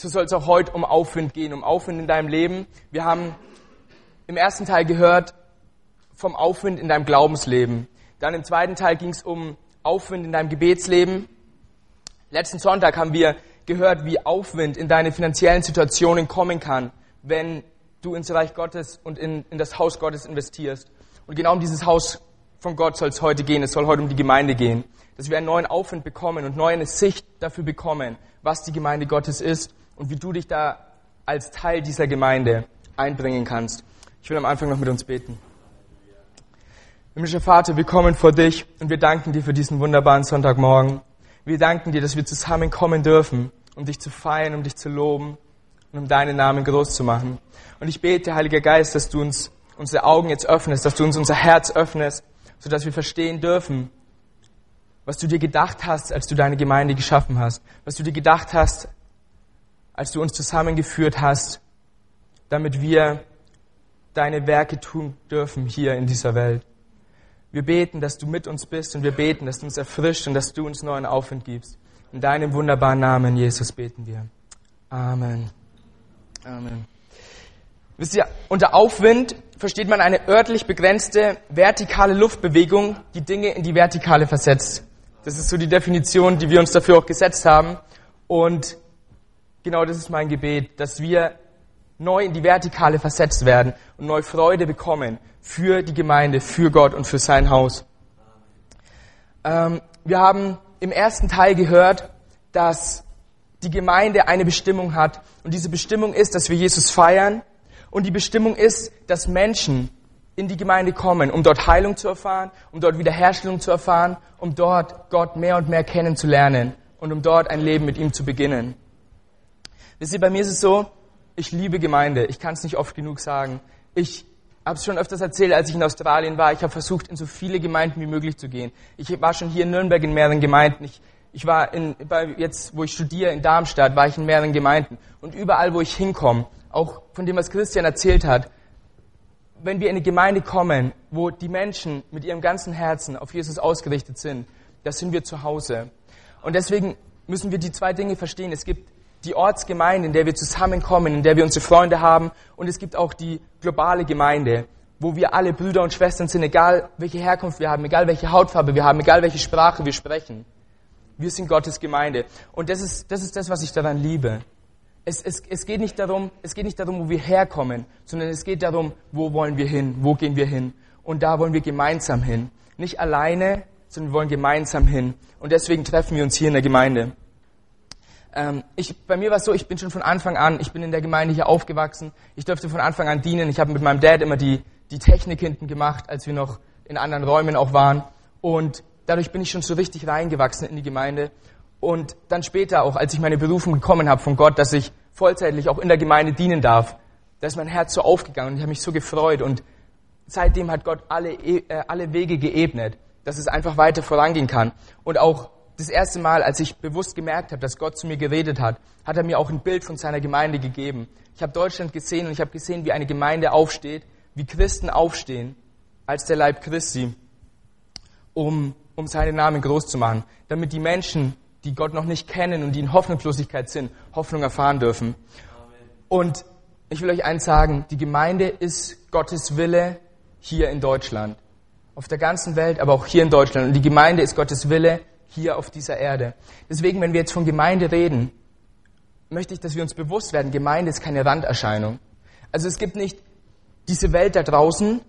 so soll es auch heute um Aufwind gehen, um Aufwind in deinem Leben. Wir haben im ersten Teil gehört vom Aufwind in deinem Glaubensleben. Dann im zweiten Teil ging es um Aufwind in deinem Gebetsleben. Letzten Sonntag haben wir gehört, wie Aufwind in deine finanziellen Situationen kommen kann, wenn du ins Reich Gottes und in, in das Haus Gottes investierst. Und genau um dieses Haus von Gott soll es heute gehen. Es soll heute um die Gemeinde gehen. Dass wir einen neuen Aufwind bekommen und neue Sicht dafür bekommen, was die Gemeinde Gottes ist und wie du dich da als Teil dieser Gemeinde einbringen kannst. Ich will am Anfang noch mit uns beten. Himmlischer Vater, wir kommen vor dich und wir danken dir für diesen wunderbaren Sonntagmorgen. Wir danken dir, dass wir zusammenkommen dürfen, um dich zu feiern, um dich zu loben und um deinen Namen groß zu machen. Und ich bete, Heiliger Geist, dass du uns unsere Augen jetzt öffnest, dass du uns unser Herz öffnest, sodass wir verstehen dürfen, was du dir gedacht hast, als du deine Gemeinde geschaffen hast, was du dir gedacht hast, als du uns zusammengeführt hast, damit wir deine Werke tun dürfen hier in dieser Welt. Wir beten, dass du mit uns bist und wir beten, dass du uns erfrischt und dass du uns neuen Aufwind gibst. In deinem wunderbaren Namen, Jesus, beten wir. Amen. Amen. Wisst ihr, unter Aufwind versteht man eine örtlich begrenzte vertikale Luftbewegung, die Dinge in die Vertikale versetzt. Das ist so die Definition, die wir uns dafür auch gesetzt haben. Und genau das ist mein Gebet, dass wir neu in die Vertikale versetzt werden und neu Freude bekommen für die Gemeinde, für Gott und für sein Haus. Ähm, wir haben im ersten Teil gehört, dass die Gemeinde eine Bestimmung hat. Und diese Bestimmung ist, dass wir Jesus feiern. Und die Bestimmung ist, dass Menschen in die Gemeinde kommen, um dort Heilung zu erfahren, um dort Wiederherstellung zu erfahren, um dort Gott mehr und mehr kennenzulernen und um dort ein Leben mit ihm zu beginnen. Wisst ihr, bei mir ist es so, ich liebe Gemeinde. Ich kann es nicht oft genug sagen. Ich habe es schon öfters erzählt, als ich in Australien war. Ich habe versucht, in so viele Gemeinden wie möglich zu gehen. Ich war schon hier in Nürnberg in mehreren Gemeinden. Ich, ich war in, bei, jetzt, wo ich studiere in Darmstadt, war ich in mehreren Gemeinden. Und überall, wo ich hinkomme, auch von dem, was Christian erzählt hat, wenn wir in eine Gemeinde kommen, wo die Menschen mit ihrem ganzen Herzen auf Jesus ausgerichtet sind, da sind wir zu Hause. Und deswegen müssen wir die zwei Dinge verstehen. Es gibt die Ortsgemeinde, in der wir zusammenkommen, in der wir unsere Freunde haben. Und es gibt auch die globale Gemeinde, wo wir alle Brüder und Schwestern sind, egal welche Herkunft wir haben, egal welche Hautfarbe wir haben, egal welche Sprache wir sprechen. Wir sind Gottes Gemeinde. Und das ist das, ist das was ich daran liebe. Es, es, es, geht nicht darum, es geht nicht darum, wo wir herkommen, sondern es geht darum, wo wollen wir hin, wo gehen wir hin. Und da wollen wir gemeinsam hin. Nicht alleine, sondern wir wollen gemeinsam hin. Und deswegen treffen wir uns hier in der Gemeinde. Ähm, ich, bei mir war es so, ich bin schon von Anfang an, ich bin in der Gemeinde hier aufgewachsen. Ich durfte von Anfang an dienen. Ich habe mit meinem Dad immer die, die Technik hinten gemacht, als wir noch in anderen Räumen auch waren. Und dadurch bin ich schon so richtig reingewachsen in die Gemeinde. Und dann später auch, als ich meine Berufung bekommen habe von Gott, dass ich vollzeitlich auch in der Gemeinde dienen darf, da ist mein Herz so aufgegangen und ich habe mich so gefreut. Und seitdem hat Gott alle, äh, alle Wege geebnet, dass es einfach weiter vorangehen kann. Und auch das erste Mal, als ich bewusst gemerkt habe, dass Gott zu mir geredet hat, hat er mir auch ein Bild von seiner Gemeinde gegeben. Ich habe Deutschland gesehen und ich habe gesehen, wie eine Gemeinde aufsteht, wie Christen aufstehen als der Leib Christi, um, um seinen Namen groß zu machen, damit die Menschen, die Gott noch nicht kennen und die in Hoffnungslosigkeit sind, Hoffnung erfahren dürfen. Und ich will euch eins sagen, die Gemeinde ist Gottes Wille hier in Deutschland. Auf der ganzen Welt, aber auch hier in Deutschland. Und die Gemeinde ist Gottes Wille hier auf dieser Erde. Deswegen, wenn wir jetzt von Gemeinde reden, möchte ich, dass wir uns bewusst werden, Gemeinde ist keine Randerscheinung. Also es gibt nicht diese Welt da draußen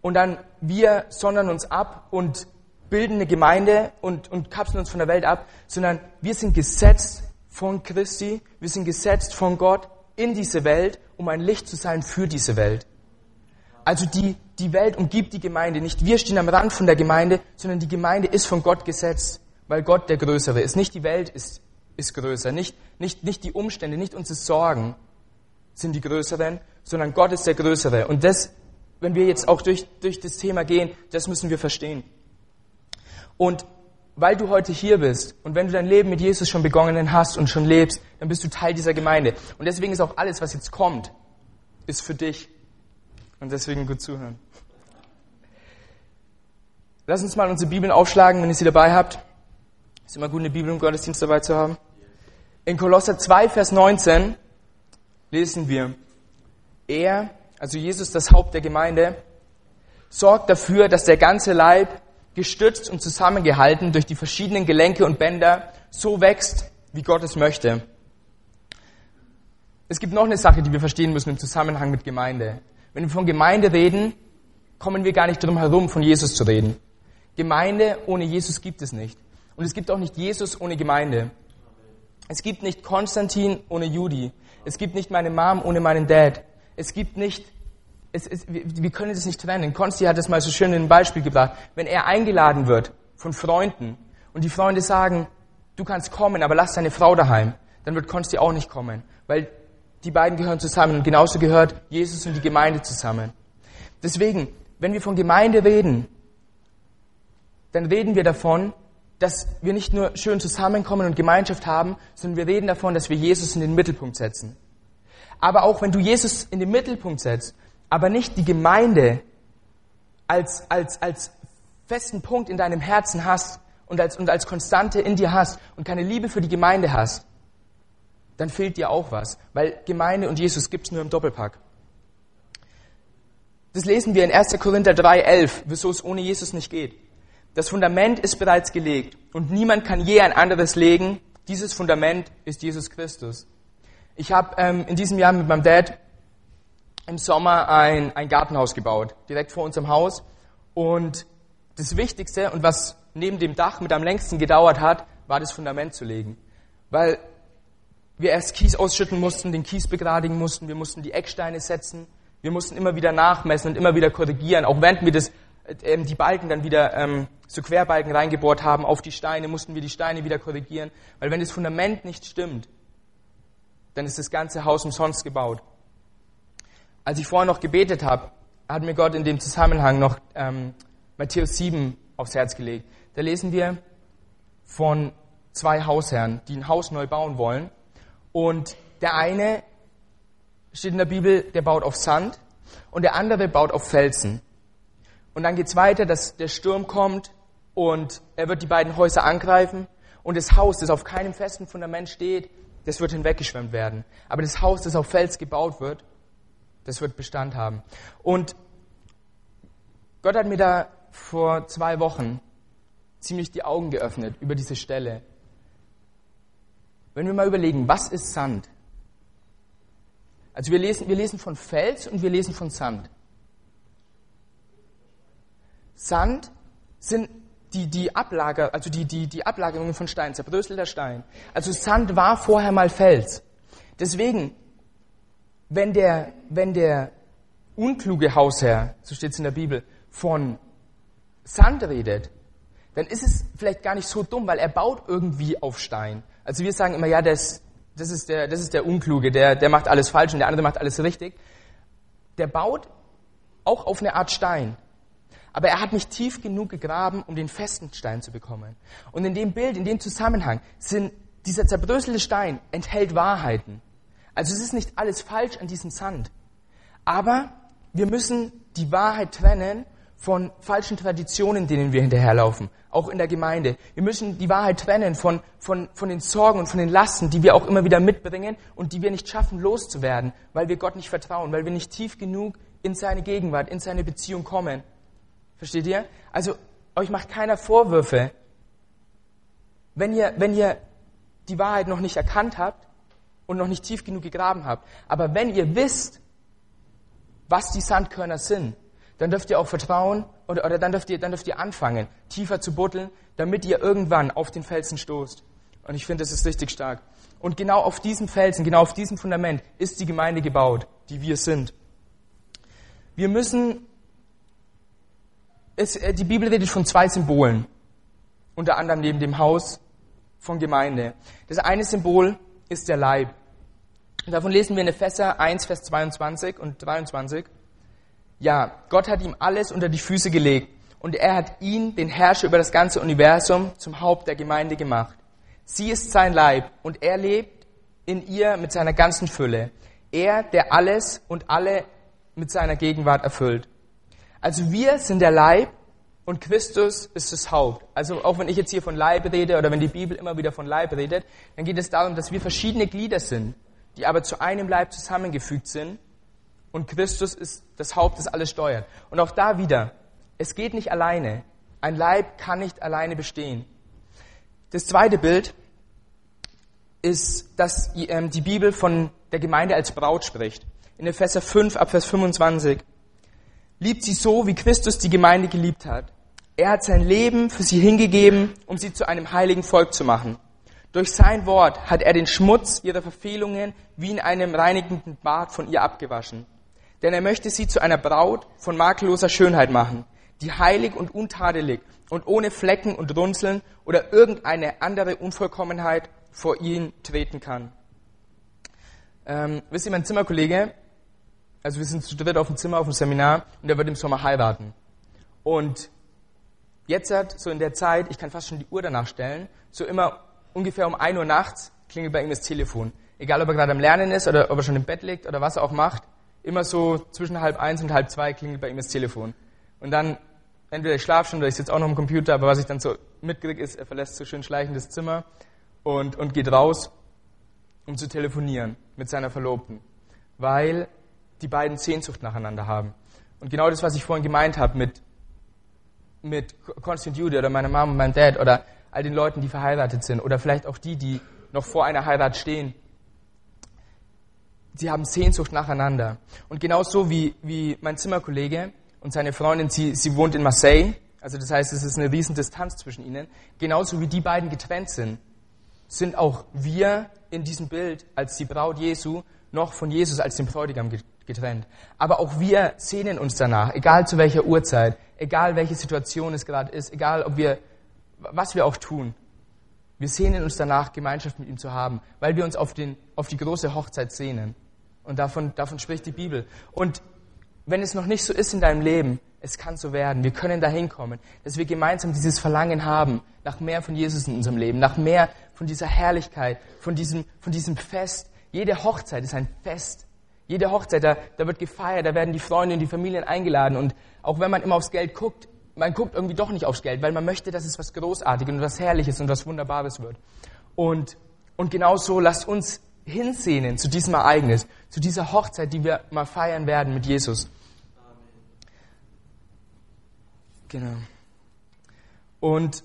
und dann wir sondern uns ab und bilden eine Gemeinde und, und kapseln uns von der Welt ab, sondern wir sind gesetzt von Christi, wir sind gesetzt von Gott in diese Welt, um ein Licht zu sein für diese Welt. Also die, die Welt umgibt die Gemeinde. Nicht wir stehen am Rand von der Gemeinde, sondern die Gemeinde ist von Gott gesetzt weil Gott der Größere ist. Nicht die Welt ist, ist größer, nicht, nicht, nicht die Umstände, nicht unsere Sorgen sind die größeren, sondern Gott ist der Größere. Und das, wenn wir jetzt auch durch, durch das Thema gehen, das müssen wir verstehen. Und weil du heute hier bist und wenn du dein Leben mit Jesus schon begonnen hast und schon lebst, dann bist du Teil dieser Gemeinde. Und deswegen ist auch alles, was jetzt kommt, ist für dich. Und deswegen gut zuhören. Lass uns mal unsere Bibeln aufschlagen, wenn ihr sie dabei habt. Ist immer gut, eine Bibel im Gottesdienst dabei zu haben. In Kolosser 2, Vers 19 lesen wir, er, also Jesus, das Haupt der Gemeinde, sorgt dafür, dass der ganze Leib gestützt und zusammengehalten durch die verschiedenen Gelenke und Bänder so wächst, wie Gott es möchte. Es gibt noch eine Sache, die wir verstehen müssen im Zusammenhang mit Gemeinde. Wenn wir von Gemeinde reden, kommen wir gar nicht drum herum, von Jesus zu reden. Gemeinde ohne Jesus gibt es nicht. Und es gibt auch nicht Jesus ohne Gemeinde. Es gibt nicht Konstantin ohne Judy. Es gibt nicht meine Mom ohne meinen Dad. Es gibt nicht, es, es, wir können das nicht trennen. Konsti hat das mal so schön in ein Beispiel gebracht. Wenn er eingeladen wird von Freunden und die Freunde sagen, du kannst kommen, aber lass deine Frau daheim, dann wird Konsti auch nicht kommen, weil die beiden gehören zusammen und genauso gehört Jesus und die Gemeinde zusammen. Deswegen, wenn wir von Gemeinde reden, dann reden wir davon, dass wir nicht nur schön zusammenkommen und Gemeinschaft haben, sondern wir reden davon, dass wir Jesus in den Mittelpunkt setzen. Aber auch wenn du Jesus in den Mittelpunkt setzt, aber nicht die Gemeinde als, als, als festen Punkt in deinem Herzen hast und als, und als Konstante in dir hast und keine Liebe für die Gemeinde hast, dann fehlt dir auch was, weil Gemeinde und Jesus gibt's nur im Doppelpack. Das lesen wir in 1. Korinther 3,11, wieso es ohne Jesus nicht geht. Das Fundament ist bereits gelegt und niemand kann je ein anderes legen. Dieses Fundament ist Jesus Christus. Ich habe ähm, in diesem Jahr mit meinem Dad im Sommer ein, ein Gartenhaus gebaut, direkt vor unserem Haus. Und das Wichtigste und was neben dem Dach mit am längsten gedauert hat, war das Fundament zu legen. Weil wir erst Kies ausschütten mussten, den Kies begradigen mussten, wir mussten die Ecksteine setzen, wir mussten immer wieder nachmessen und immer wieder korrigieren. Auch während wir das, äh, die Balken dann wieder ähm, so Querbalken reingebohrt haben auf die Steine, mussten wir die Steine wieder korrigieren. Weil wenn das Fundament nicht stimmt, dann ist das ganze Haus umsonst gebaut. Als ich vorher noch gebetet habe, hat mir Gott in dem Zusammenhang noch ähm, Matthäus 7 aufs Herz gelegt. Da lesen wir von zwei Hausherren, die ein Haus neu bauen wollen. Und der eine steht in der Bibel, der baut auf Sand und der andere baut auf Felsen. Und dann geht's weiter, dass der Sturm kommt und er wird die beiden Häuser angreifen und das Haus, das auf keinem festen Fundament steht, das wird hinweggeschwemmt werden. Aber das Haus, das auf Fels gebaut wird, das wird Bestand haben. Und Gott hat mir da vor zwei Wochen ziemlich die Augen geöffnet über diese Stelle. Wenn wir mal überlegen, was ist Sand? Also wir lesen, wir lesen von Fels und wir lesen von Sand. Sand sind die, die Ablager, also die, die, die Ablagerungen von Stein, zerbröselter Stein. Also Sand war vorher mal Fels. Deswegen, wenn der, wenn der unkluge Hausherr, so steht es in der Bibel, von Sand redet, dann ist es vielleicht gar nicht so dumm, weil er baut irgendwie auf Stein. Also wir sagen immer, ja, das, das, ist, der, das ist der Unkluge, der, der macht alles falsch und der andere macht alles richtig. Der baut auch auf eine Art Stein. Aber er hat nicht tief genug gegraben, um den festen Stein zu bekommen. Und in dem Bild, in dem Zusammenhang, sind, dieser zerbröselte Stein enthält Wahrheiten. Also es ist nicht alles falsch an diesem Sand. Aber wir müssen die Wahrheit trennen von falschen Traditionen, denen wir hinterherlaufen, auch in der Gemeinde. Wir müssen die Wahrheit trennen von, von, von den Sorgen und von den Lasten, die wir auch immer wieder mitbringen und die wir nicht schaffen loszuwerden, weil wir Gott nicht vertrauen, weil wir nicht tief genug in seine Gegenwart, in seine Beziehung kommen. Versteht ihr? Also euch macht keiner Vorwürfe, wenn ihr, wenn ihr die Wahrheit noch nicht erkannt habt und noch nicht tief genug gegraben habt. Aber wenn ihr wisst, was die Sandkörner sind, dann dürft ihr auch vertrauen oder, oder dann, dürft ihr, dann dürft ihr anfangen, tiefer zu buddeln, damit ihr irgendwann auf den Felsen stoßt. Und ich finde, das ist richtig stark. Und genau auf diesem Felsen, genau auf diesem Fundament ist die Gemeinde gebaut, die wir sind. Wir müssen, es, äh, die Bibel redet von zwei Symbolen, unter anderem neben dem Haus von Gemeinde. Das eine Symbol ist der Leib. Und davon lesen wir in Epheser 1, Vers 22 und 23. Ja, Gott hat ihm alles unter die Füße gelegt und er hat ihn, den Herrscher über das ganze Universum, zum Haupt der Gemeinde gemacht. Sie ist sein Leib und er lebt in ihr mit seiner ganzen Fülle. Er, der alles und alle mit seiner Gegenwart erfüllt. Also wir sind der Leib Und Christus ist das Haupt. Also auch wenn ich jetzt hier von Leib rede oder wenn die Bibel immer wieder von Leib redet, dann geht es darum, dass wir verschiedene Glieder sind, die aber zu einem Leib zusammengefügt sind. Und Christus ist das Haupt, das alles steuert. Und auch da wieder, es geht nicht alleine. Ein Leib kann nicht alleine bestehen. Das zweite Bild ist, dass ähm, die Bibel von der Gemeinde als Braut spricht. In Epheser 5 ab Vers 25. Liebt sie so, wie Christus die Gemeinde geliebt hat. Er hat sein Leben für sie hingegeben, um sie zu einem heiligen Volk zu machen. Durch sein Wort hat er den Schmutz ihrer Verfehlungen wie in einem reinigenden Bad von ihr abgewaschen. Denn er möchte sie zu einer Braut von makelloser Schönheit machen, die heilig und untadelig und ohne Flecken und Runzeln oder irgendeine andere Unvollkommenheit vor ihn treten kann. Ähm, wisst ihr, mein Zimmerkollege, also wir sind zu dritt auf dem Zimmer, auf dem Seminar und er wird im Sommer heiraten. Und jetzt hat, so in der Zeit, ich kann fast schon die Uhr danach stellen, so immer ungefähr um 1 Uhr nachts klingelt bei ihm das Telefon. Egal, ob er gerade am Lernen ist oder ob er schon im Bett liegt oder was er auch macht, immer so zwischen halb eins und halb zwei klingelt bei ihm das Telefon. Und dann, entweder ich schlafe schon oder ich sitze auch noch am Computer, aber was ich dann so mitkriege, ist, er verlässt so schön schleichend das Zimmer und, und geht raus, um zu telefonieren mit seiner Verlobten. Weil die beiden Sehnsucht nacheinander haben. Und genau das, was ich vorhin gemeint habe mit, mit Constant Jude oder meiner Mom und meinem Dad oder all den Leuten, die verheiratet sind oder vielleicht auch die, die noch vor einer Heirat stehen. Sie haben Sehnsucht nacheinander. Und genauso wie, wie mein Zimmerkollege und seine Freundin, sie, sie wohnt in Marseille, also das heißt, es ist eine riesen Distanz zwischen ihnen, genauso wie die beiden getrennt sind, sind auch wir in diesem Bild als die Braut Jesu noch von Jesus als dem Bräutigam getrennt. Aber auch wir sehnen uns danach, egal zu welcher Uhrzeit, egal welche Situation es gerade ist, egal ob wir, was wir auch tun. Wir sehnen uns danach, Gemeinschaft mit ihm zu haben, weil wir uns auf, den, auf die große Hochzeit sehnen. Und davon, davon spricht die Bibel. Und wenn es noch nicht so ist in deinem Leben, es kann so werden. Wir können dahin kommen, dass wir gemeinsam dieses Verlangen haben nach mehr von Jesus in unserem Leben, nach mehr von dieser Herrlichkeit, von diesem, von diesem Fest. Jede Hochzeit ist ein Fest. Jede Hochzeit, da, da wird gefeiert, da werden die Freunde und die Familien eingeladen. Und auch wenn man immer aufs Geld guckt, man guckt irgendwie doch nicht aufs Geld, weil man möchte, dass es was Großartiges und was Herrliches und was Wunderbares wird. Und, und genau so lasst uns hinsehnen zu diesem Ereignis, zu dieser Hochzeit, die wir mal feiern werden mit Jesus. Genau. Und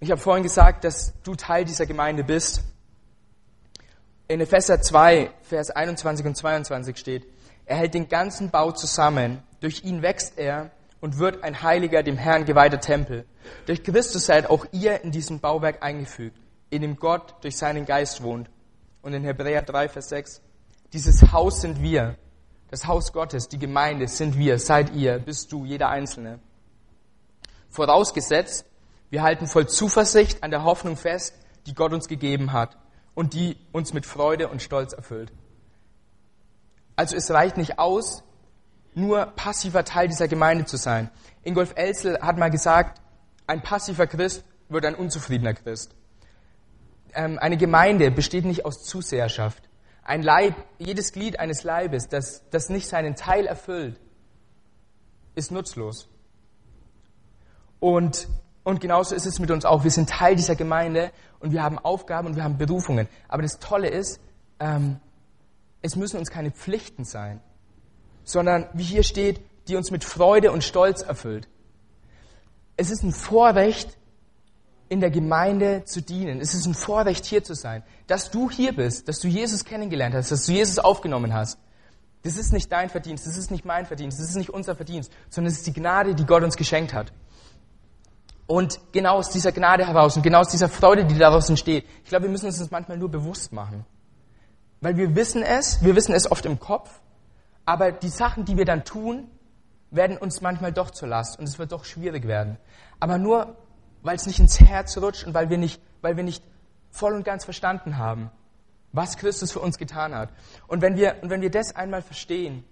ich habe vorhin gesagt, dass du Teil dieser Gemeinde bist in Epheser 2, Vers 21 und 22 steht, er hält den ganzen Bau zusammen, durch ihn wächst er und wird ein heiliger, dem Herrn geweihter Tempel. Durch Christus seid auch ihr in diesem Bauwerk eingefügt, in dem Gott durch seinen Geist wohnt. Und in Hebräer 3, Vers 6, dieses Haus sind wir, das Haus Gottes, die Gemeinde sind wir, seid ihr, bist du, jeder Einzelne. Vorausgesetzt, wir halten voll Zuversicht an der Hoffnung fest, die Gott uns gegeben hat und die uns mit Freude und Stolz erfüllt. Also es reicht nicht aus, nur passiver Teil dieser Gemeinde zu sein. Ingolf Elsel hat mal gesagt, ein passiver Christ wird ein unzufriedener Christ. Ähm, eine Gemeinde besteht nicht aus Zuseherschaft. Ein Leib, jedes Glied eines Leibes, das, das nicht seinen Teil erfüllt, ist nutzlos. Und und genauso ist es mit uns auch. Wir sind Teil dieser Gemeinde und wir haben Aufgaben und wir haben Berufungen. Aber das Tolle ist, ähm, es müssen uns keine Pflichten sein, sondern wie hier steht, die uns mit Freude und Stolz erfüllt. Es ist ein Vorrecht, in der Gemeinde zu dienen. Es ist ein Vorrecht, hier zu sein. Dass du hier bist, dass du Jesus kennengelernt hast, dass du Jesus aufgenommen hast. Das ist nicht dein Verdienst, das ist nicht mein Verdienst, das ist nicht unser Verdienst, sondern es ist die Gnade, die Gott uns geschenkt hat. Und genau aus dieser Gnade heraus und genau aus dieser Freude, die daraus entsteht, ich glaube, wir müssen uns das manchmal nur bewusst machen. Weil wir wissen es, wir wissen es oft im Kopf, aber die Sachen, die wir dann tun, werden uns manchmal doch zur Last und es wird doch schwierig werden. Aber nur, weil es nicht ins Herz rutscht und weil wir nicht, weil wir nicht voll und ganz verstanden haben, was Christus für uns getan hat. Und wenn wir, und wenn wir das einmal verstehen,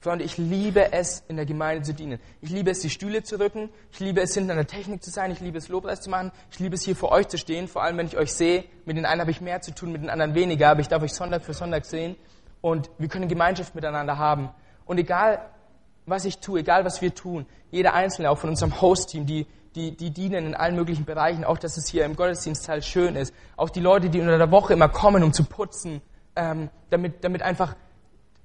Freunde, ich liebe es, in der Gemeinde zu dienen. Ich liebe es, die Stühle zu rücken. Ich liebe es, hinter der Technik zu sein. Ich liebe es, Lobpreis zu machen. Ich liebe es, hier vor euch zu stehen. Vor allem, wenn ich euch sehe. Mit den einen habe ich mehr zu tun, mit den anderen weniger. Aber ich darf euch Sonntag für Sonntag sehen. Und wir können Gemeinschaft miteinander haben. Und egal, was ich tue, egal was wir tun, jeder Einzelne, auch von unserem Host-Team, die, die, die dienen in allen möglichen Bereichen, auch dass es hier im Gottesdienstteil schön ist, auch die Leute, die unter der Woche immer kommen, um zu putzen, ähm, damit, damit einfach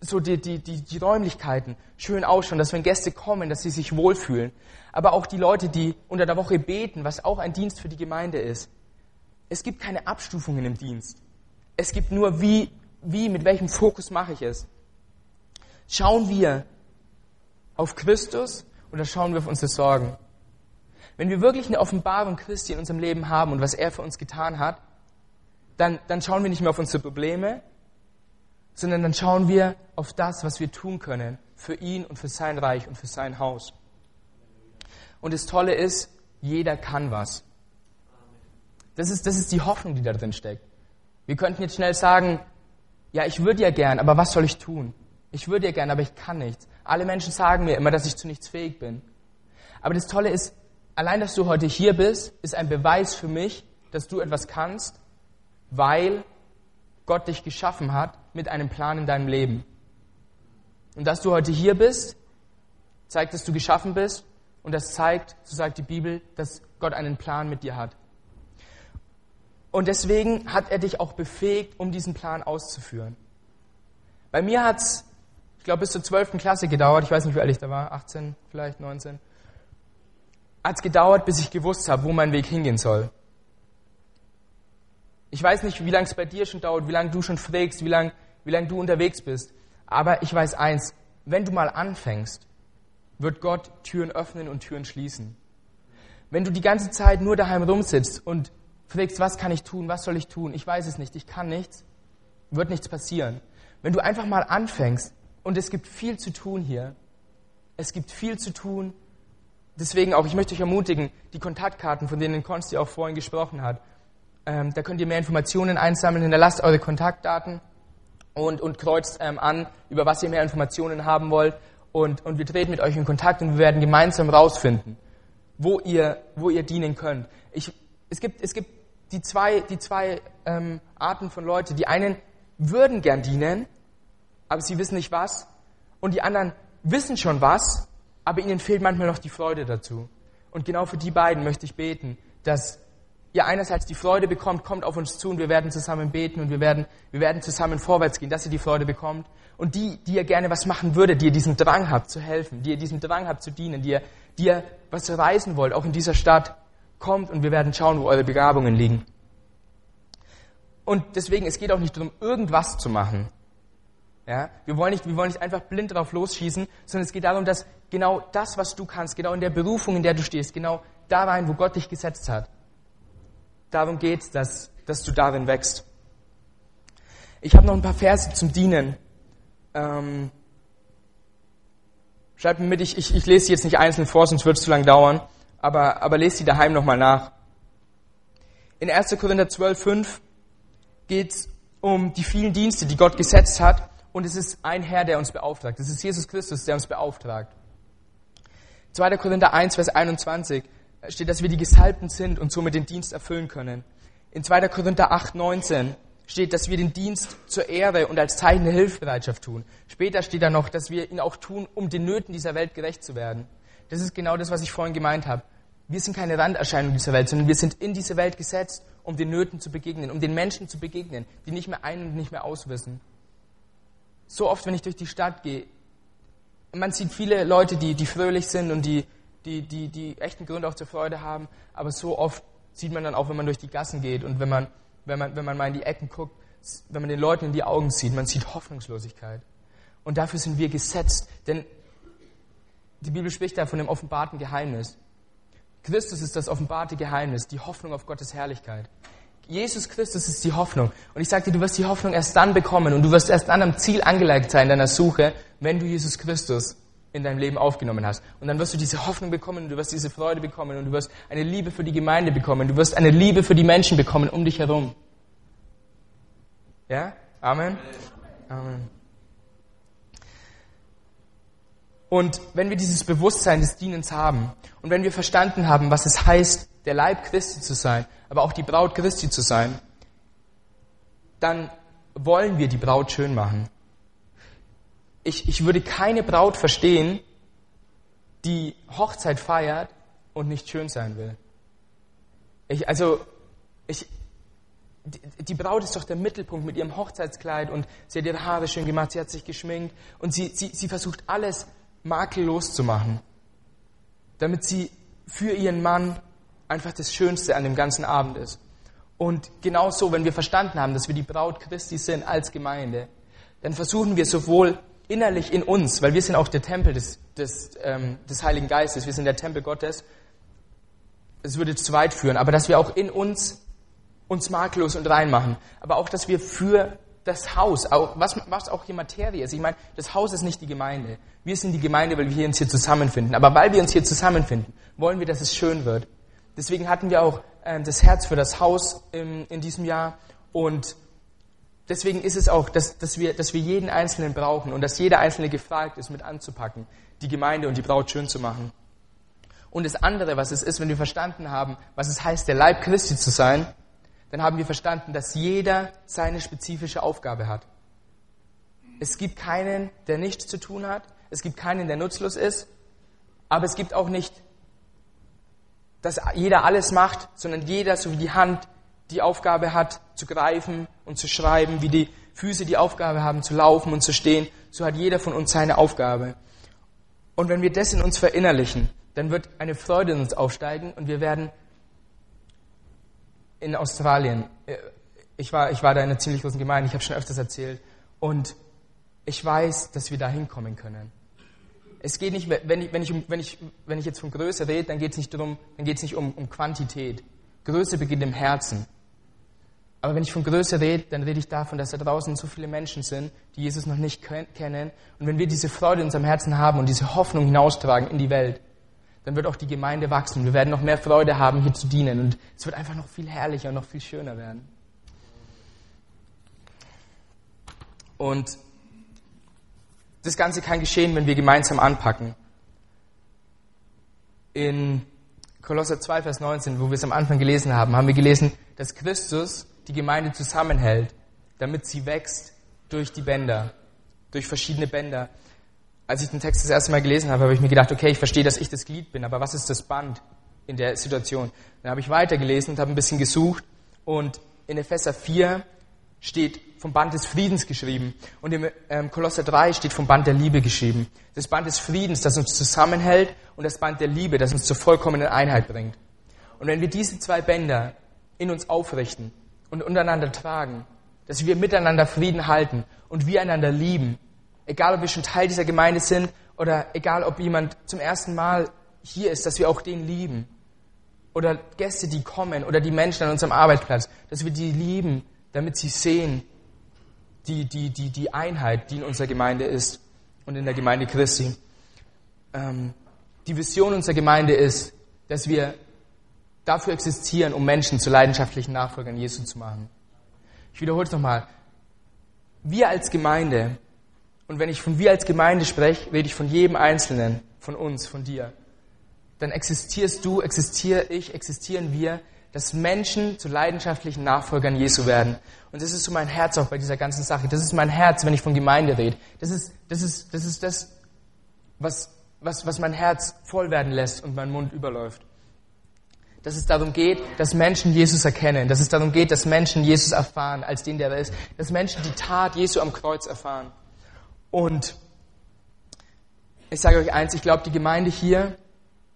so die, die, die, die Räumlichkeiten schön ausschauen, dass wenn Gäste kommen, dass sie sich wohlfühlen. Aber auch die Leute, die unter der Woche beten, was auch ein Dienst für die Gemeinde ist. Es gibt keine Abstufungen im Dienst. Es gibt nur, wie, wie, mit welchem Fokus mache ich es. Schauen wir auf Christus oder schauen wir auf unsere Sorgen? Wenn wir wirklich eine Offenbarung Christi in unserem Leben haben und was er für uns getan hat, dann, dann schauen wir nicht mehr auf unsere Probleme, sondern dann schauen wir auf das, was wir tun können für ihn und für sein Reich und für sein Haus. Und das Tolle ist, jeder kann was. Das ist, das ist die Hoffnung, die da drin steckt. Wir könnten jetzt schnell sagen, ja, ich würde ja gern, aber was soll ich tun? Ich würde ja gern, aber ich kann nichts. Alle Menschen sagen mir immer, dass ich zu nichts fähig bin. Aber das Tolle ist, allein, dass du heute hier bist, ist ein Beweis für mich, dass du etwas kannst, weil Gott dich geschaffen hat mit einem Plan in deinem Leben. Und dass du heute hier bist, zeigt, dass du geschaffen bist. Und das zeigt, so sagt die Bibel, dass Gott einen Plan mit dir hat. Und deswegen hat er dich auch befähigt, um diesen Plan auszuführen. Bei mir hat es, ich glaube, bis zur 12. Klasse gedauert. Ich weiß nicht, wie alt ich da war. 18, vielleicht 19. Hat es gedauert, bis ich gewusst habe, wo mein Weg hingehen soll. Ich weiß nicht, wie lange es bei dir schon dauert, wie lange du schon fragst, wie lange wie lang du unterwegs bist. Aber ich weiß eins, wenn du mal anfängst, wird Gott Türen öffnen und Türen schließen. Wenn du die ganze Zeit nur daheim rumsitzt und fragst, was kann ich tun, was soll ich tun, ich weiß es nicht, ich kann nichts, wird nichts passieren. Wenn du einfach mal anfängst, und es gibt viel zu tun hier, es gibt viel zu tun, deswegen auch, ich möchte euch ermutigen, die Kontaktkarten, von denen Konsti auch vorhin gesprochen hat, ähm, da könnt ihr mehr Informationen einsammeln, hinterlasst eure Kontaktdaten und, und kreuzt ähm, an, über was ihr mehr Informationen haben wollt. Und, und wir treten mit euch in Kontakt und wir werden gemeinsam rausfinden, wo ihr, wo ihr dienen könnt. Ich, es gibt, es gibt die zwei, die zwei ähm, Arten von Leuten. Die einen würden gern dienen, aber sie wissen nicht was. Und die anderen wissen schon was, aber ihnen fehlt manchmal noch die Freude dazu. Und genau für die beiden möchte ich beten, dass ihr einerseits die Freude bekommt, kommt auf uns zu und wir werden zusammen beten und wir werden, wir werden zusammen vorwärts gehen, dass ihr die Freude bekommt. Und die, die ihr gerne was machen würdet, die ihr diesen Drang habt zu helfen, die ihr diesen Drang habt zu dienen, die ihr, die ihr was reisen wollt, auch in dieser Stadt, kommt und wir werden schauen, wo eure Begabungen liegen. Und deswegen, es geht auch nicht darum, irgendwas zu machen. Ja? Wir, wollen nicht, wir wollen nicht einfach blind drauf losschießen, sondern es geht darum, dass genau das, was du kannst, genau in der Berufung, in der du stehst, genau da rein, wo Gott dich gesetzt hat, darum geht, dass, dass du darin wächst. Ich habe noch ein paar Verse zum Dienen. Ähm, schreib mir mit, ich, ich, ich lese sie jetzt nicht einzeln vor, sonst wird es zu lang dauern, aber, aber lese sie daheim nochmal nach. In 1. Korinther 12, 5 geht es um die vielen Dienste, die Gott gesetzt hat und es ist ein Herr, der uns beauftragt. Es ist Jesus Christus, der uns beauftragt. 2. Korinther 1, Vers 21 steht, dass wir die Gesalbten sind und somit den Dienst erfüllen können. In 2. Korinther 8, 19 steht, dass wir den Dienst zur Ehre und als Zeichen der Hilfsbereitschaft tun. Später steht da noch, dass wir ihn auch tun, um den Nöten dieser Welt gerecht zu werden. Das ist genau das, was ich vorhin gemeint habe. Wir sind keine Randerscheinung dieser Welt, sondern wir sind in diese Welt gesetzt, um den Nöten zu begegnen, um den Menschen zu begegnen, die nicht mehr ein und nicht mehr auswissen. So oft, wenn ich durch die Stadt gehe, man sieht viele Leute, die, die fröhlich sind und die, die, die, die echten Gründe auch zur Freude haben, aber so oft sieht man dann auch, wenn man durch die Gassen geht und wenn man, wenn man, wenn man mal in die Ecken guckt, wenn man den Leuten in die Augen sieht, man sieht Hoffnungslosigkeit. Und dafür sind wir gesetzt, denn die Bibel spricht da von dem offenbarten Geheimnis. Christus ist das offenbarte Geheimnis, die Hoffnung auf Gottes Herrlichkeit. Jesus Christus ist die Hoffnung. Und ich sage dir, du wirst die Hoffnung erst dann bekommen und du wirst erst dann am Ziel angelegt sein deiner Suche, wenn du Jesus Christus in deinem Leben aufgenommen hast. Und dann wirst du diese Hoffnung bekommen, du wirst diese Freude bekommen und du wirst eine Liebe für die Gemeinde bekommen, du wirst eine Liebe für die Menschen bekommen um dich herum. Ja? Amen? Amen. Und wenn wir dieses Bewusstsein des Dienens haben und wenn wir verstanden haben, was es heißt, der Leib Christi zu sein, aber auch die Braut Christi zu sein, dann wollen wir die Braut schön machen ich, ich würde keine Braut verstehen, die Hochzeit feiert und nicht schön sein will. Ich, also, ich, die, Braut ist doch der Mittelpunkt mit ihrem Hochzeitskleid und sie hat ihre Haare schön gemacht, sie hat sich geschminkt und sie, sie, sie versucht alles makellos zu machen, damit sie für ihren Mann einfach das Schönste an dem ganzen Abend ist. Und genauso, wenn wir verstanden haben, dass wir die Braut Christi sind als Gemeinde, dann versuchen wir sowohl innerlich in uns, weil wir sind auch der Tempel des, des, ähm, des Heiligen Geistes, wir sind der Tempel Gottes, es würde zu weit führen, aber dass wir auch in uns uns makellos und rein machen, aber auch, dass wir für das Haus, auch, was, was auch die Materie ist. Ich meine, das Haus ist nicht die Gemeinde. Wir sind die Gemeinde, weil wir uns hier zusammenfinden. Aber weil wir uns hier zusammenfinden, wollen wir, dass es schön wird. Deswegen hatten wir auch äh, das Herz für das Haus im, in diesem Jahr und deswegen ist es auch, dass, dass, wir, dass wir jeden Einzelnen brauchen und dass jeder Einzelne gefragt ist, mit anzupacken, die Gemeinde und die Braut schön zu machen. Und das andere, was es ist, wenn wir verstanden haben, was es heißt, der Leib Christi zu sein, dann haben wir verstanden, dass jeder seine spezifische Aufgabe hat. Es gibt keinen, der nichts zu tun hat. Es gibt keinen, der nutzlos ist. Aber es gibt auch nicht, dass jeder alles macht, sondern jeder, so wie die Hand die Aufgabe hat, zu greifen und zu schreiben, wie die Füße die Aufgabe haben, zu laufen und zu stehen, so hat jeder von uns seine Aufgabe. Und wenn wir das in uns verinnerlichen, dann wird eine Freude in uns aufsteigen und wir werden in Australien, äh, ich war, ich war da in einer ziemlich großen Gemeinde, ich habe schon öfters erzählt, und ich weiß, dass wir da hinkommen können. Es geht nicht, wenn ich, wenn ich, wenn ich, wenn ich jetzt von Größe rede, dann geht es nicht darum, dann geht es nicht um, um Quantität. Größe beginnt im Herzen. Aber wenn ich von Größe rede, dann rede ich davon, dass da draußen so viele Menschen sind, die Jesus noch nicht kennen. Und wenn wir diese Freude in unserem Herzen haben und diese Hoffnung hinaustragen in die Welt, dann wird auch die Gemeinde wachsen. Wir werden noch mehr Freude haben, hier zu dienen. Und es wird einfach noch viel herrlicher und noch viel schöner werden. Und das Ganze kann geschehen, wenn wir gemeinsam anpacken. In Kolosser 2, Vers 19, wo wir es am Anfang gelesen haben, haben wir gelesen, dass Christus die Gemeinde zusammenhält, damit sie wächst durch die Bänder, durch verschiedene Bänder als ich den Text das erste Mal gelesen habe, habe ich mir gedacht, okay, ich verstehe, dass ich das Glied bin, aber was ist das Band in der Situation? Dann habe ich weitergelesen und habe ein bisschen gesucht und in Epheser 4 steht vom Band des Friedens geschrieben und im ähm, Kolosser 3 steht vom Band der Liebe geschrieben. Das Band des Friedens, das uns zusammenhält und das Band der Liebe, das uns zur vollkommenen Einheit bringt. Und wenn wir diese zwei Bänder in uns aufrichten und untereinander tragen, dass wir miteinander Frieden halten und wir einander lieben, egal ob wir schon Teil dieser Gemeinde sind oder egal ob jemand zum ersten Mal hier ist, dass wir auch den lieben. Oder Gäste, die kommen oder die Menschen an unserem Arbeitsplatz, dass wir die lieben, damit sie sehen, die, die, die, die Einheit, die in unserer Gemeinde ist und in der Gemeinde Christi. Ähm, die Vision unserer Gemeinde ist, dass wir dafür existieren, um Menschen zu leidenschaftlichen Nachfolgern Jesu zu machen. Ich wiederhole es nochmal. Wir als Gemeinde und wenn ich von wir als Gemeinde spreche, rede ich von jedem Einzelnen, von uns, von dir. Dann existierst du, existiere ich, existieren wir, dass Menschen zu leidenschaftlichen Nachfolgern Jesu werden. Und das ist so mein Herz auch bei dieser ganzen Sache. Das ist mein Herz, wenn ich von Gemeinde rede. Das ist das, ist, das, ist das was, was, was mein Herz voll werden lässt und mein Mund überläuft. Dass es darum geht, dass Menschen Jesus erkennen. Dass es darum geht, dass Menschen Jesus erfahren als den, der er ist. Dass Menschen die Tat Jesu am Kreuz erfahren. Und ich sage euch eins, ich glaube, die Gemeinde hier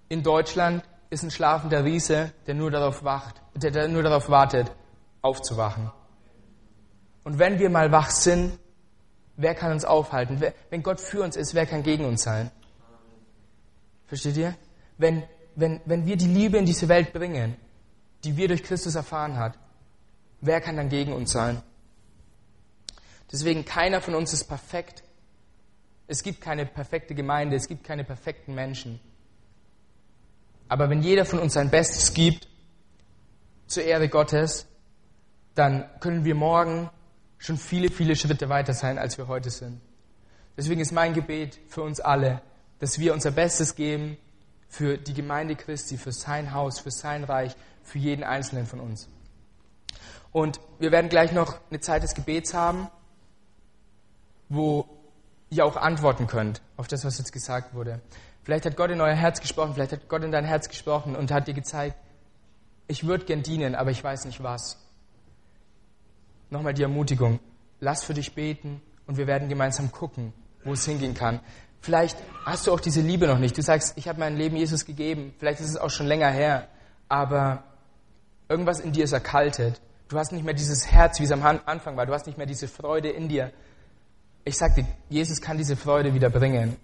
in Deutschland ist ein schlafender Riese, der nur darauf wacht, der, nur darauf wartet, aufzuwachen. Und wenn wir mal wach sind, wer kann uns aufhalten? wenn Gott für uns ist, wer kann gegen uns sein? Versteht ihr? Wenn, wenn, wenn wir die Liebe in diese Welt bringen, die wir durch Christus erfahren hat, wer kann dann gegen uns sein? Deswegen keiner von uns ist perfekt. Es gibt keine perfekte Gemeinde, es gibt keine perfekten Menschen. Aber wenn jeder von uns sein Bestes gibt, zur Ehre Gottes, dann können wir morgen schon viele, viele Schritte weiter sein, als wir heute sind. Deswegen ist mein Gebet für uns alle, dass wir unser Bestes geben für die Gemeinde Christi, für sein Haus, für sein Reich, für jeden Einzelnen von uns. Und wir werden gleich noch eine Zeit des Gebets haben, wo ihr auch antworten könnt auf das, was jetzt gesagt wurde. Vielleicht hat Gott in euer Herz gesprochen, vielleicht hat Gott in dein Herz gesprochen und hat dir gezeigt, ich würde gern dienen, aber ich weiß nicht was. Nochmal die Ermutigung, lass für dich beten und wir werden gemeinsam gucken, wo es hingehen kann. Vielleicht hast du auch diese Liebe noch nicht. Du sagst, ich habe mein Leben Jesus gegeben. Vielleicht ist es auch schon länger her. Aber irgendwas in dir ist erkaltet. Du hast nicht mehr dieses Herz, wie es am Anfang war. Du hast nicht mehr diese Freude in dir. Ich sagte, Jesus kann diese Freude wieder bringen.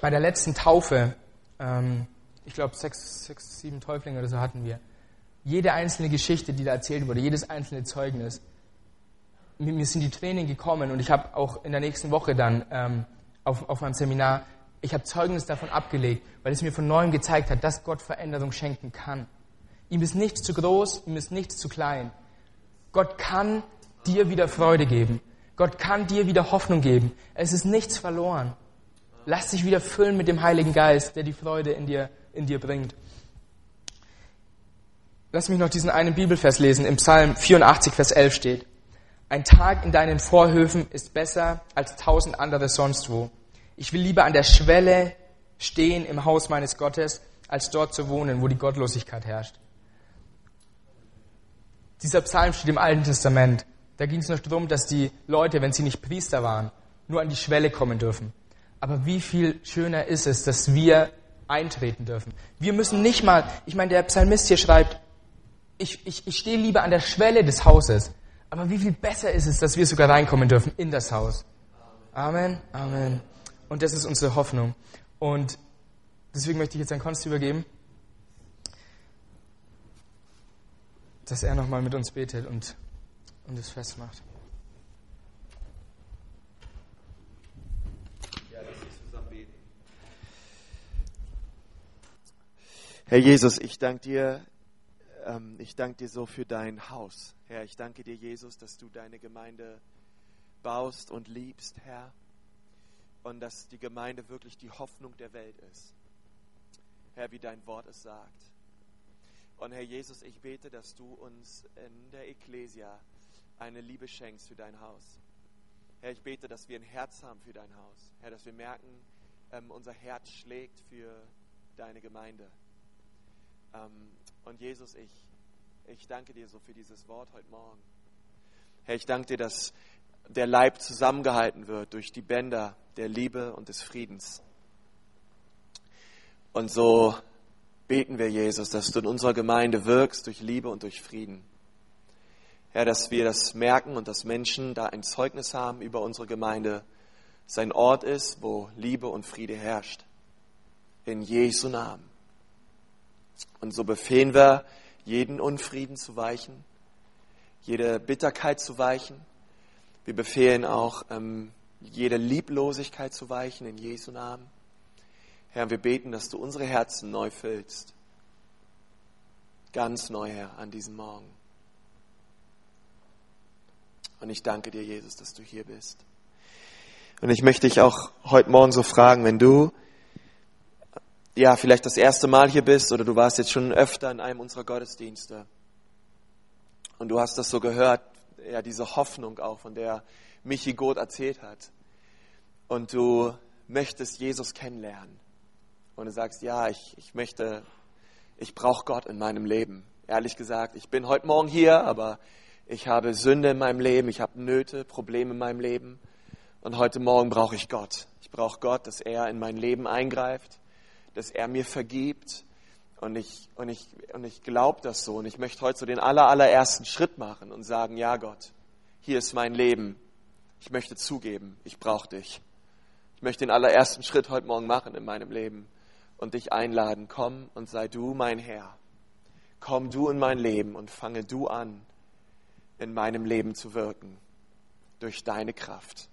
Bei der letzten Taufe, ähm, ich glaube sechs, sechs, sieben Täuflinge oder so hatten wir. Jede einzelne Geschichte, die da erzählt wurde, jedes einzelne Zeugnis, mir sind die Tränen gekommen und ich habe auch in der nächsten Woche dann ähm, auf, auf meinem Seminar, ich habe Zeugnis davon abgelegt, weil es mir von neuem gezeigt hat, dass Gott Veränderung schenken kann. Ihm ist nichts zu groß, ihm ist nichts zu klein. Gott kann dir wieder Freude geben. Gott kann dir wieder Hoffnung geben. Es ist nichts verloren. Lass dich wieder füllen mit dem Heiligen Geist, der die Freude in dir, in dir bringt. Lass mich noch diesen einen Bibelvers lesen. Im Psalm 84, Vers 11 steht, ein Tag in deinen Vorhöfen ist besser als tausend andere sonst wo. Ich will lieber an der Schwelle stehen im Haus meines Gottes, als dort zu wohnen, wo die Gottlosigkeit herrscht. Dieser Psalm steht im Alten Testament. Da ging es nur darum, dass die Leute, wenn sie nicht Priester waren, nur an die Schwelle kommen dürfen. Aber wie viel schöner ist es, dass wir eintreten dürfen. Wir müssen nicht mal, ich meine, der Psalmist hier schreibt, ich, ich, ich stehe lieber an der Schwelle des Hauses. Aber wie viel besser ist es, dass wir sogar reinkommen dürfen in das Haus. Amen, Amen. Und das ist unsere Hoffnung. Und deswegen möchte ich jetzt an Konst übergeben, dass er nochmal mit uns betet und, und es festmacht. Herr Jesus, ich danke dir, ähm, ich danke dir so für dein Haus. Herr, ich danke dir, Jesus, dass du deine Gemeinde baust und liebst, Herr, und dass die Gemeinde wirklich die Hoffnung der Welt ist. Herr, wie dein Wort es sagt. Und Herr Jesus, ich bete, dass du uns in der Ekklesia eine Liebe schenkst für dein Haus. Herr, ich bete, dass wir ein Herz haben für dein Haus. Herr, dass wir merken, ähm, unser Herz schlägt für deine Gemeinde. Ähm, und Jesus, ich, ich danke dir so für dieses Wort heute Morgen. Herr, ich danke dir, dass der Leib zusammengehalten wird durch die Bänder der Liebe und des Friedens. Und so beten wir, Jesus, dass du in unserer Gemeinde wirkst durch Liebe und durch Frieden. Herr, dass wir das merken und dass Menschen da ein Zeugnis haben über unsere Gemeinde, sein Ort ist, wo Liebe und Friede herrscht. In Jesu Namen. Und so befehlen wir, jeden Unfrieden zu weichen, jede Bitterkeit zu weichen. Wir befehlen auch, ähm, jede Lieblosigkeit zu weichen in Jesu Namen. Herr, wir beten, dass du unsere Herzen neu füllst. Ganz neu, Herr, an diesem Morgen. Und ich danke dir, Jesus, dass du hier bist. Und ich möchte dich auch heute Morgen so fragen, wenn du ja, vielleicht das erste Mal hier bist oder du warst jetzt schon öfter in einem unserer Gottesdienste. Und du hast das so gehört, ja, diese Hoffnung auch, von der Michi Goth erzählt hat. Und du möchtest Jesus kennenlernen. Und du sagst, ja, ich, ich möchte, ich brauche Gott in meinem Leben. Ehrlich gesagt, ich bin heute Morgen hier, aber ich habe Sünde in meinem Leben, ich habe Nöte, Probleme in meinem Leben. Und heute Morgen brauche ich Gott. Ich brauche Gott, dass er in mein Leben eingreift dass er mir vergibt. Und ich, und ich, und ich glaube das so. Und ich möchte heute so den aller, allerersten Schritt machen und sagen, ja Gott, hier ist mein Leben. Ich möchte zugeben, ich brauche dich. Ich möchte den allerersten Schritt heute Morgen machen in meinem Leben und dich einladen. Komm und sei du mein Herr. Komm du in mein Leben und fange du an, in meinem Leben zu wirken durch deine Kraft.